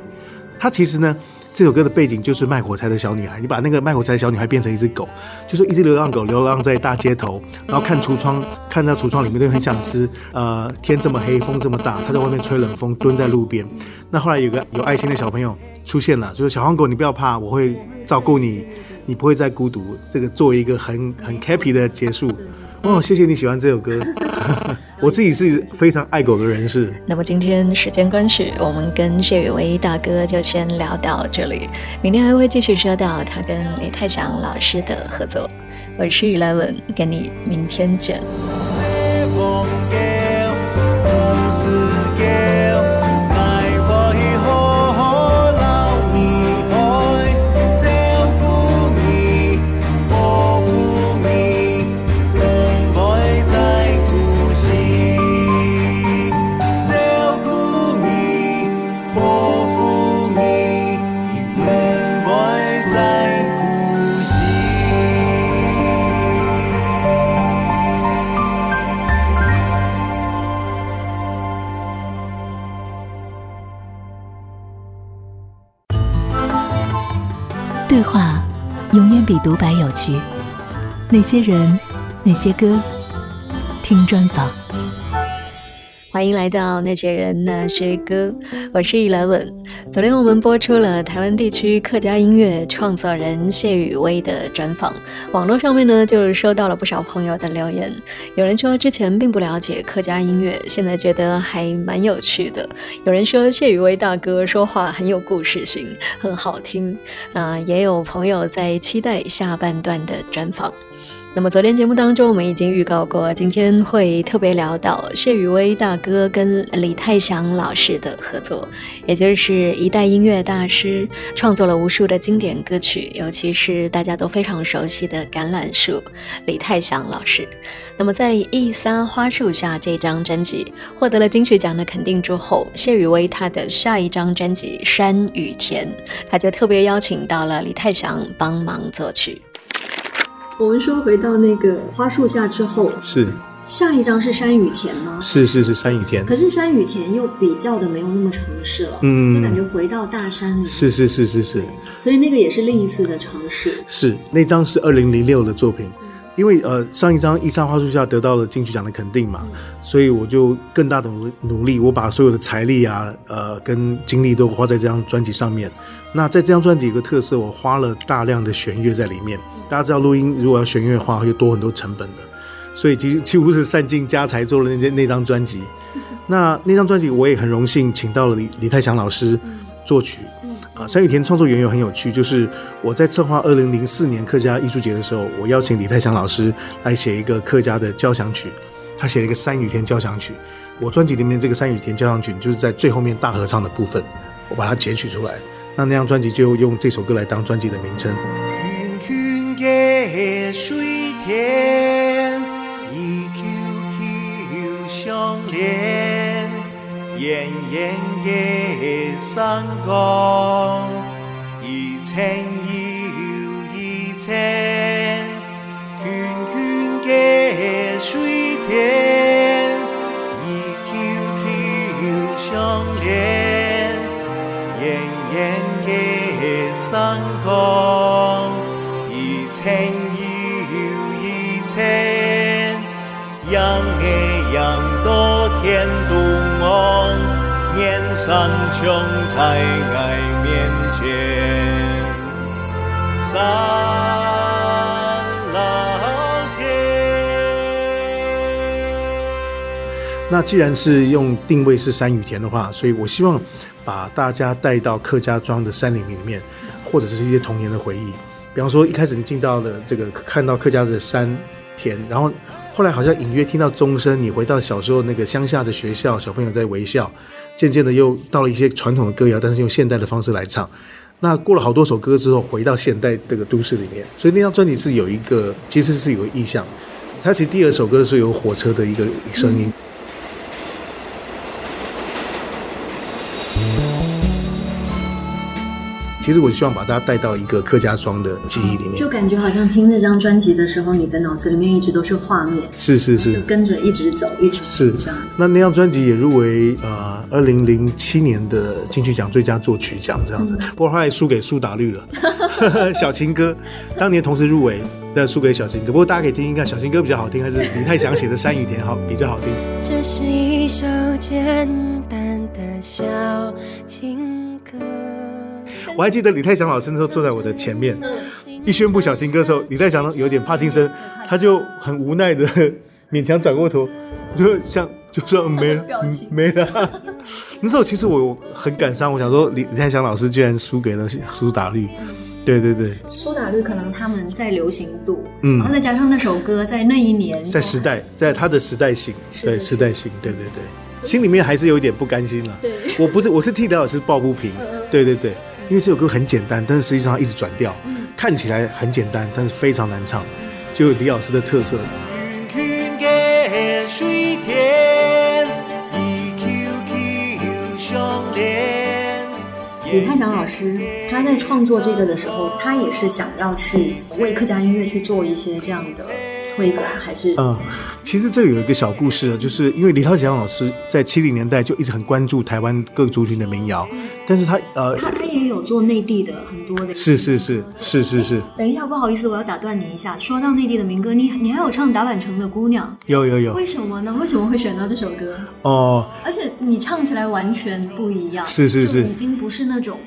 它其实呢，这首歌的背景就是卖火柴的小女孩。你把那个卖火柴的小女孩变成一只狗，就说一只流浪狗流浪在大街头，然后看橱窗，看到橱窗里面都很想吃。呃，天这么黑，风这么大，它在外面吹冷风，蹲在路边。那后来有个有爱心的小朋友出现了，就说小黄狗，你不要怕，我会照顾你。你不会再孤独，这个作为一个很很 happy 的结束。哦，谢谢你喜欢这首歌，我自己是非常爱狗的人士。那么今天时间关系，我们跟谢宇威大哥就先聊到这里，明天还会继续说到他跟李泰祥老师的合作。我是 Eleven，跟你明天见。对话永远比独白有趣。那些人，那些歌，听专访。欢迎来到那些人那些歌，我是易兰文。昨天我们播出了台湾地区客家音乐创作人谢宇威的专访，网络上面呢就收到了不少朋友的留言。有人说之前并不了解客家音乐，现在觉得还蛮有趣的。有人说谢宇威大哥说话很有故事性，很好听。啊，也有朋友在期待下半段的专访。那么昨天节目当中，我们已经预告过，今天会特别聊到谢宇威大哥跟李泰祥老师的合作，也就是一代音乐大师，创作了无数的经典歌曲，尤其是大家都非常熟悉的《橄榄树》，李泰祥老师。那么在《一撒花树下》这张专辑获得了金曲奖的肯定之后，谢宇威他的下一张专辑《山与田》，他就特别邀请到了李泰祥帮忙作曲。我们说回到那个花树下之后，是下一张是山雨田吗？是是是山雨田。可是山雨田又比较的没有那么城市了，嗯，就感觉回到大山里。是是是是是。所以那个也是另一次的尝试。是那张是二零零六的作品，因为呃上一张一山花树下得到了金曲奖的肯定嘛，所以我就更大的努努力，我把所有的财力啊呃跟精力都花在这张专辑上面。那在这张专辑有个特色，我花了大量的弦乐在里面。大家知道录音如果要弦乐的话，会多很多成本的，所以几几乎是散尽家财做了那那张专辑。那那张专辑我也很荣幸请到了李李泰祥老师作曲。啊，山雨田创作缘由很有趣，就是我在策划二零零四年客家艺术节的时候，我邀请李泰祥老师来写一个客家的交响曲，他写了一个山雨田交响曲。我专辑里面这个山雨田交响曲就是在最后面大合唱的部分，我把它截取出来。那那张专辑就用这首歌来当专辑的名称。圈圈的水田，相连，远远的山岗，一层又一层，圈圈的水田，一丘丘相连，远远。山岗天都苍，年上穷在爱面前。山老天。那既然是用定位是山与田的话，所以我希望把大家带到客家庄的山林里面。或者是一些童年的回忆，比方说一开始你进到了这个看到客家的山田，然后后来好像隐约听到钟声，你回到小时候那个乡下的学校，小朋友在微笑，渐渐的又到了一些传统的歌谣，但是用现代的方式来唱。那过了好多首歌之后，回到现代这个都市里面，所以那张专辑是有一个，其实是有个意象。它其实第二首歌是有火车的一个声音。其实我希望把大家带到一个客家庄的记忆里面，就感觉好像听这张专辑的时候，你的脑子里面一直都是画面，是是是，就跟着一直走，一直是这样。那那张专辑也入围呃二零零七年的金曲奖最佳作曲奖这样子，嗯、不过后来输给苏打绿了，小情歌当年同时入围，但输给小情歌。不过大家可以听一看，小情歌比较好听，还是李泰祥写的《山雨田》好比较好听。这是一首简单的小情歌。我还记得李泰祥老师那时候坐在我的前面，一宣布小情歌的时候，李泰祥有点帕金森，他就很无奈的勉强转过头，就像就说没了，没了。那时候其实我很感伤，我想说李李泰祥老师居然输给了苏打绿，对对对。苏打绿可能他们在流行度，嗯，然后再加上那首歌在那一年，在时代，在他的时代性，对时代性，对对对，心里面还是有一点不甘心了。对，我不是，我是替李老师抱不平，对对对。因为这首歌很简单，但是实际上它一直转调，嗯、看起来很简单，但是非常难唱，就有李老师的特色。李泰祥老师他在创作这个的时候，他也是想要去为客家音乐去做一些这样的推广，还是？嗯，其实这有一个小故事，就是因为李泰祥老师在七零年代就一直很关注台湾各族群的民谣，但是他呃，他他也有做内地的很多的，是是是是是是。等一下，不好意思，我要打断你一下。说到内地的民歌，你你还有唱达坂城的姑娘，有有有，为什么呢？为什么会选到这首歌？哦，而且你唱起来完全不一样，是是是，已经不是那种。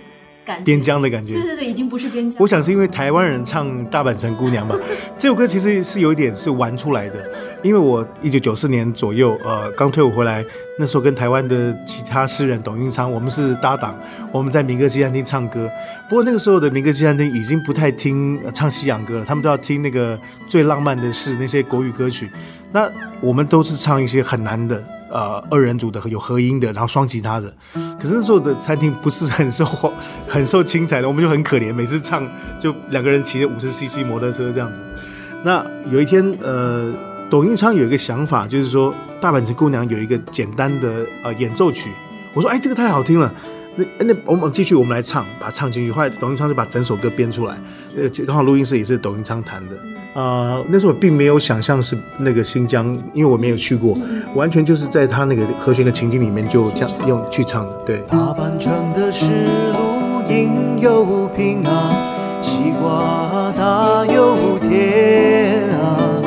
边疆的感觉，对对对，已经不是边疆。我想是因为台湾人唱《大阪城姑娘》吧，这首歌其实是有一点是玩出来的。因为我一九九四年左右，呃，刚退伍回来，那时候跟台湾的其他诗人董运昌，我们是搭档，我们在民歌西餐厅唱歌。不过那个时候的民歌西餐厅已经不太听唱西洋歌了，他们都要听那个最浪漫的是那些国语歌曲。那我们都是唱一些很难的。呃，二人组的有合音的，然后双吉他的。可是那时候的餐厅不是很受很受青睐的，我们就很可怜，每次唱就两个人骑着五十 CC 摩托车这样子。那有一天，呃，董运昌有一个想法，就是说《大阪城姑娘》有一个简单的呃演奏曲。我说，哎，这个太好听了。那那我们继续，我们来唱，把它唱进去。后来董运昌就把整首歌编出来。呃，刚好录音室也是董运昌弹的。啊、呃，那时候我并没有想象是那个新疆，因为我没有去过，完全就是在他那个和弦的情境里面就这样用去唱的。对。大半城的是路阴又平啊，西瓜大又甜啊，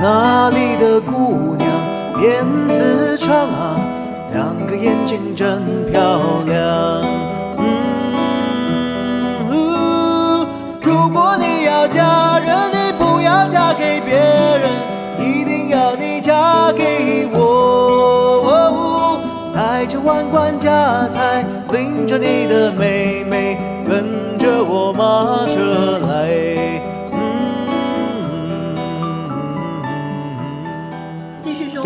那里的姑娘辫子长啊，两个眼睛真漂亮。嗯，嗯，如果你要嫁人。嫁给别人，一定要你嫁给我，带着万贯家财，领着你的妹妹，跟着我马车来。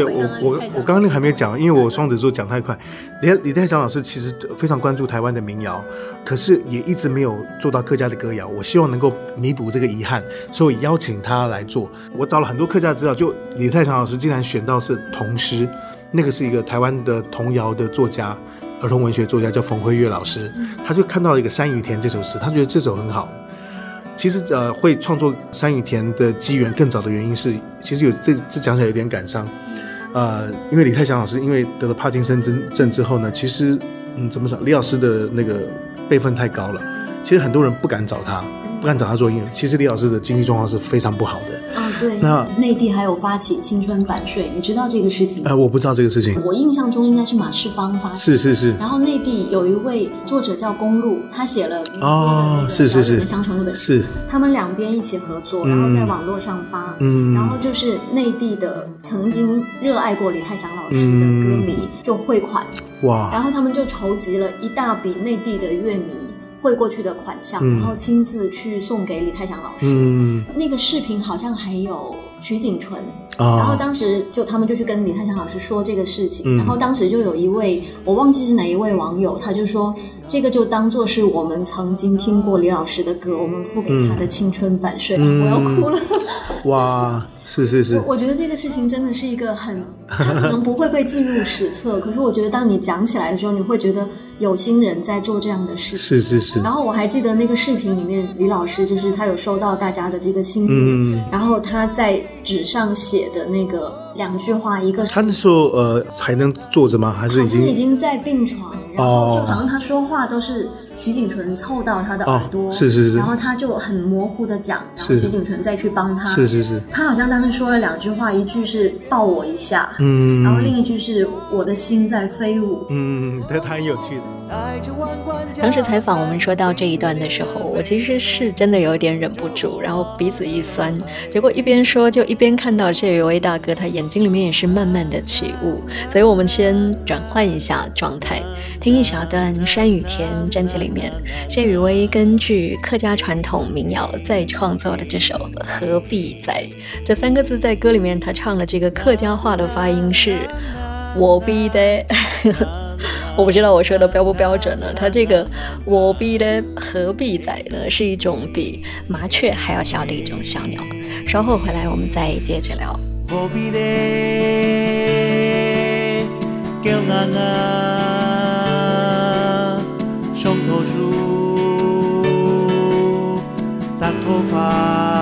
对我我我刚刚那个还没讲，因为我双子座讲太快。李李泰祥老师其实非常关注台湾的民谣，可是也一直没有做到客家的歌谣。我希望能够弥补这个遗憾，所以邀请他来做。我找了很多客家资料，就李泰祥老师竟然选到是童诗，那个是一个台湾的童谣的作家，儿童文学作家叫冯辉月老师，他就看到了一个《山雨田》这首诗，他觉得这首很好。其实呃，会创作《山雨田》的机缘更早的原因是，其实有这这讲起来有点感伤。呃，因为李泰祥老师因为得了帕金森症症之后呢，其实嗯，怎么讲，李老师的那个辈分太高了，其实很多人不敢找他，不敢找他做音乐。其实李老师的经济状况是非常不好的。啊、哦，对。那内地还有发起青春版税，你知道这个事情？呃，我不知道这个事情。我印象中应该是马世芳发起。是是是。然后内地有一位作者叫公路，他写了哦，是是是。乡愁那本是。他们两边一起合作，然后在网络上发。嗯。然后就是内地的曾经热爱过李泰祥老师的歌迷就汇款。哇。然后他们就筹集了一大笔内地的乐迷。汇过去的款项，然后亲自去送给李泰祥老师。嗯，那个视频好像还有徐景纯。哦，然后当时就他们就去跟李泰祥老师说这个事情，嗯，然后当时就有一位我忘记是哪一位网友，他就说这个就当做是我们曾经听过李老师的歌，我们付给他的青春版税。嗯，我要哭了。哇！是是是，我觉得这个事情真的是一个很，他可能不会被记入史册，可是我觉得当你讲起来的时候，你会觉得有心人在做这样的事情。是是是。然后我还记得那个视频里面，李老师就是他有收到大家的这个心意，嗯，然后他在纸上写的那个两句话，一个他那时候呃还能坐着吗？还是已经已经在病床，然后就好像他说话都是。徐景纯凑到他的耳朵，哦，是是是，然后他就很模糊的讲，然后徐景纯再去帮他，是是是，他好像当时说了两句话，一句是抱我一下，嗯，然后另一句是我的心在飞舞，嗯，对他很有趣的。当时采访我们说到这一段的时候，我其实是真的有点忍不住，然后鼻子一酸，结果一边说就一边看到谢宇威大哥，他眼睛里面也是慢慢的起雾，所以我们先转换一下状态，听一小段《山与田》专辑里。面，谢宇威根据客家传统民谣再创作的这首《何必在》这三个字，在歌里面他唱了这个客家话的发音是“我必得”，我不知道我说的标不标准呢？他这个“我必得何必在”呢，是一种比麻雀还要小的一种小鸟。稍后回来我们再接着聊。我必松头树，扎头发，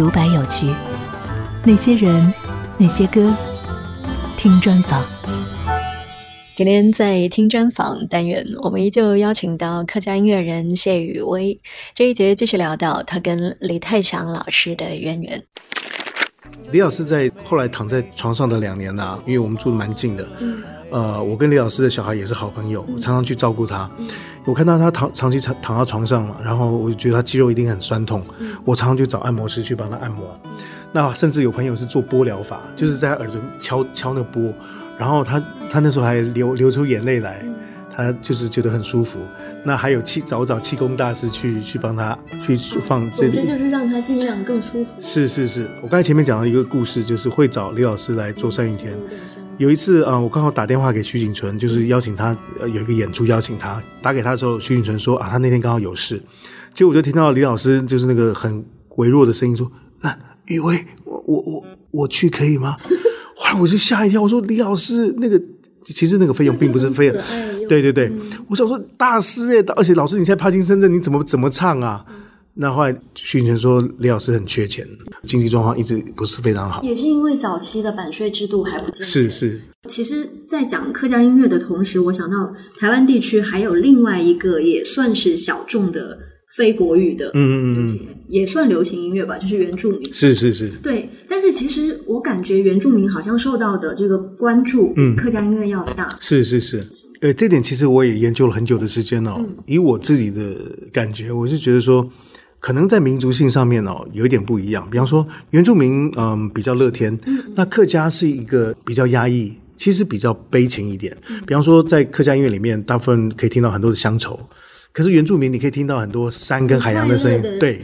独白有趣。那些人，那些歌，听专访。今天在听专访单元，我们依旧邀请到客家音乐人谢雨薇。这一节继续聊到他跟李泰祥老师的渊源。李老师在后来躺在床上的两年呐、啊，因为我们住的蛮近的。嗯呃，我跟李老师的小孩也是好朋友，我常常去照顾他。我看到他躺长期躺躺到床上了，然后我就觉得他肌肉一定很酸痛。我常常去找按摩师去帮他按摩。那甚至有朋友是做波疗法，就是在他耳朵敲敲那个波，然后他他那时候还流流出眼泪来，他就是觉得很舒服。那还有气找找气功大师去去帮他去放这，这就是让他尽量更舒服。是是是，我刚才前面讲到一个故事，就是会找李老师来做三月天。有一次啊、呃，我刚好打电话给徐景纯，就是邀请他呃有一个演出，邀请他打给他的时候，徐景纯说啊，他那天刚好有事。结果我就听到李老师就是那个很微弱的声音说：“啊，雨薇，我我我我去可以吗？”后来我就吓一跳，我说：“李老师，那个其实那个费用并不是费用，对对对，嗯、我想说大师哎，而且老师你现在帕金森症，你怎么怎么唱啊？”那后来徐晨说李老师很缺钱，经济状况一直不是非常好，也是因为早期的版税制度还不健全。是是。其实，在讲客家音乐的同时，我想到台湾地区还有另外一个也算是小众的非国语的，嗯嗯嗯，也算流行音乐吧，就是原住民。是是是。对，但是其实我感觉原住民好像受到的这个关注，嗯，客家音乐要大。是是是。呃，这点其实我也研究了很久的时间哦。嗯、以我自己的感觉，我是觉得说。可能在民族性上面哦，有一点不一样。比方说，原住民嗯比较乐天，那客家是一个比较压抑，其实比较悲情一点。比方说，在客家音乐里面，大部分可以听到很多的乡愁，可是原住民你可以听到很多山跟海洋的声音。对，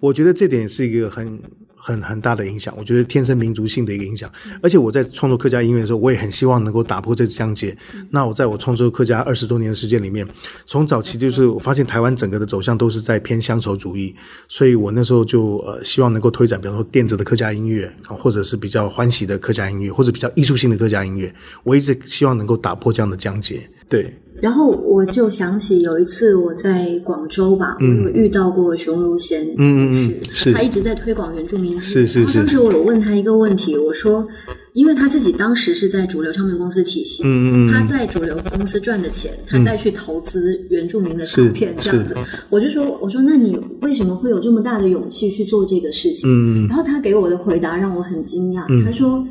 我觉得这点是一个很。很很大的影响，我觉得天生民族性的一个影响。而且我在创作客家音乐的时候，我也很希望能够打破这个疆界。那我在我创作客家二十多年的时间里面，从早期就是我发现台湾整个的走向都是在偏乡愁主义，所以我那时候就呃希望能够推展，比方说电子的客家音乐，或者是比较欢喜的客家音乐，或者比较艺术性的客家音乐。我一直希望能够打破这样的疆界。对。然后我就想起有一次我在广州吧，嗯、我有遇到过熊如贤，嗯嗯嗯，是。他一直在推广原住民，是是是。当时我有问他一个问题，我说，因为他自己当时是在主流唱片公司体系，嗯嗯，他在主流公司赚的钱，他再去投资原住民的唱片，这样子，我就说，我说，那你为什么会有这么大的勇气去做这个事情？嗯，然后他给我的回答让我很惊讶，嗯、他说。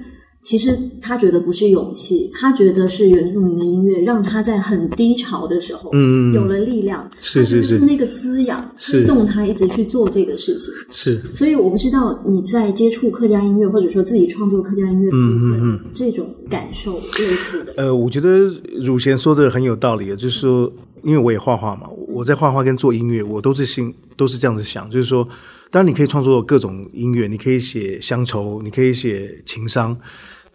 其实他觉得不是勇气，他觉得是原住民的音乐让他在很低潮的时候，嗯，有了力量，是是是，是那个滋养，是动他一直去做这个事情，是。所以我不知道你在接触客家音乐，或者说自己创作客家音乐的部分，嗯嗯嗯，这种感受类似的。呃，我觉得汝贤说的很有道理，就是说，因为我也画画嘛，我在画画跟做音乐，我都是心都是这样子想，就是说，当然你可以创作各种音乐，你可以写乡愁，你可以写情伤。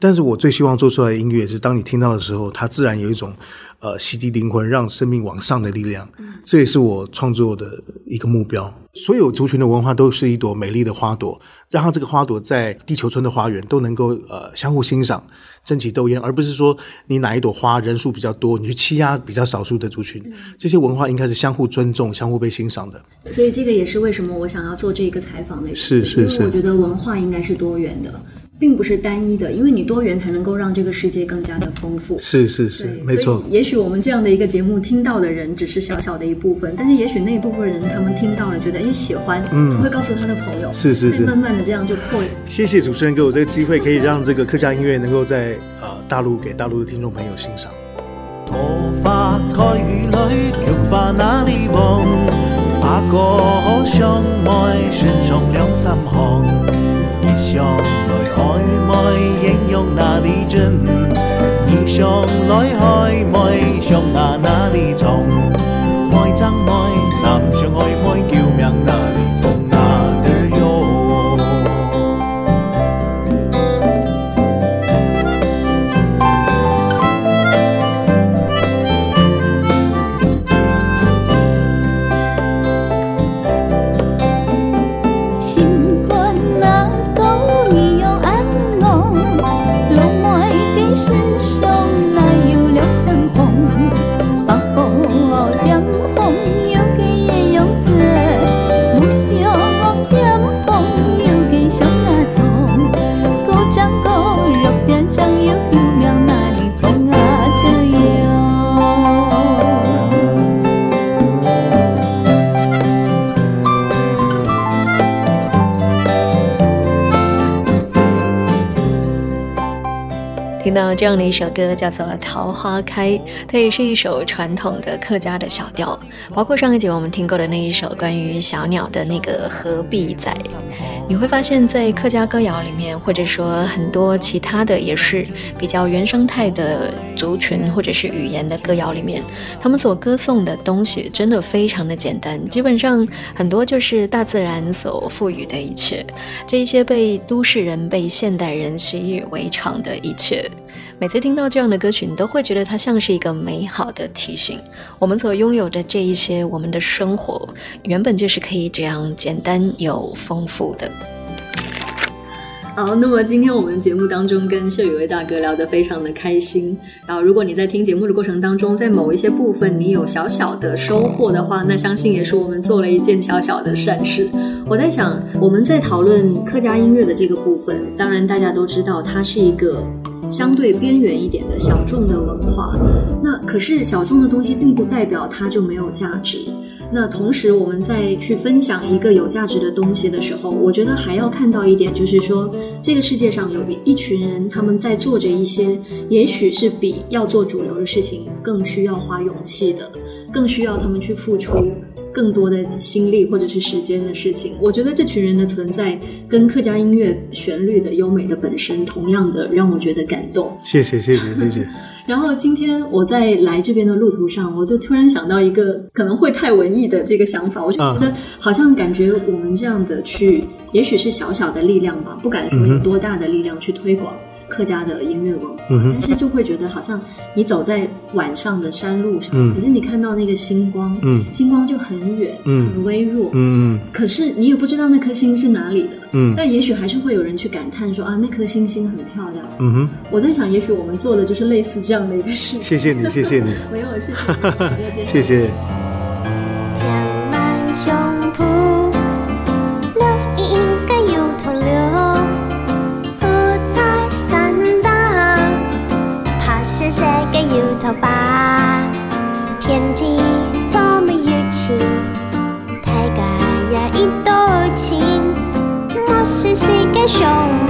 但是我最希望做出来的音乐是，当你听到的时候，它自然有一种呃洗涤灵魂、让生命往上的力量。这也是我创作的一个目标。所有族群的文化都是一朵美丽的花朵，让它这个花朵在地球村的花园都能够呃相互欣赏。争奇斗艳，而不是说你哪一朵花人数比较多，你去欺压比较少数的族群。这些文化应该是相互尊重、相互被欣赏的。所以这个也是为什么我想要做这个采访的。是是是，我觉得文化应该是多元的，并不是单一的，因为你多元才能够让这个世界更加的丰富。是是是，没错。也许我们这样的一个节目听到的人只是小小的一部分，但是也许那一部分人他们听到了，觉得哎喜欢，嗯，会告诉他的朋友。是是是，慢慢的这样就扩。谢谢主持人给我这个机会，可以让这个客家音乐能够在。呃，大陆给大陆的听众朋友欣赏。桃花开雨里，菊花那里红？阿哥相爱，身上两三行。你想来爱昧，应用哪里真？你想来爱昧，想那哪里重？爱真爱，三相暧昧，叫命难听到这样的一首歌，叫做《桃花开》，它也是一首传统的客家的小调。包括上一集我们听过的那一首关于小鸟的那个何必在，你会发现在客家歌谣里面，或者说很多其他的也是比较原生态的族群或者是语言的歌谣里面，他们所歌颂的东西真的非常的简单，基本上很多就是大自然所赋予的一切，这一些被都市人、被现代人习以为常的一切。每次听到这样的歌曲，你都会觉得它像是一个美好的提醒。我们所拥有的这一些，我们的生活原本就是可以这样简单又丰富的。好，那么今天我们节目当中跟谢宇威大哥聊得非常的开心。然后，如果你在听节目的过程当中，在某一些部分你有小小的收获的话，那相信也是我们做了一件小小的善事。我在想，我们在讨论客家音乐的这个部分，当然大家都知道它是一个。相对边缘一点的小众的文化，那可是小众的东西并不代表它就没有价值。那同时，我们在去分享一个有价值的东西的时候，我觉得还要看到一点，就是说这个世界上有一群人，他们在做着一些，也许是比要做主流的事情更需要花勇气的，更需要他们去付出。更多的心力或者是时间的事情，我觉得这群人的存在跟客家音乐旋律的优美的本身，同样的让我觉得感动。谢谢谢谢谢谢。然后今天我在来这边的路途上，我就突然想到一个可能会太文艺的这个想法，我就觉得好像感觉我们这样的去，也许是小小的力量吧，不敢说有多大的力量去推广。客家的音乐文化，嗯，但是就会觉得好像你走在晚上的山路上，嗯，可是你看到那个星光，嗯，星光就很远，嗯，很微弱，嗯，可是你也不知道那颗星是哪里的，嗯，但也许还是会有人去感叹说啊，那颗星星很漂亮，嗯哼，我在想，也许我们做的就是类似这样的一个事情。谢谢你，谢谢你，没有，谢谢，谢谢。英雄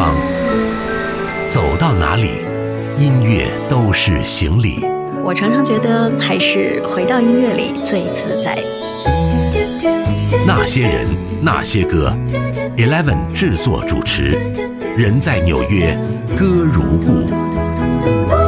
方，走到哪里，音乐都是行李。我常常觉得，还是回到音乐里最自在。那些人，那些歌，Eleven 制作主持，人在纽约，歌如故。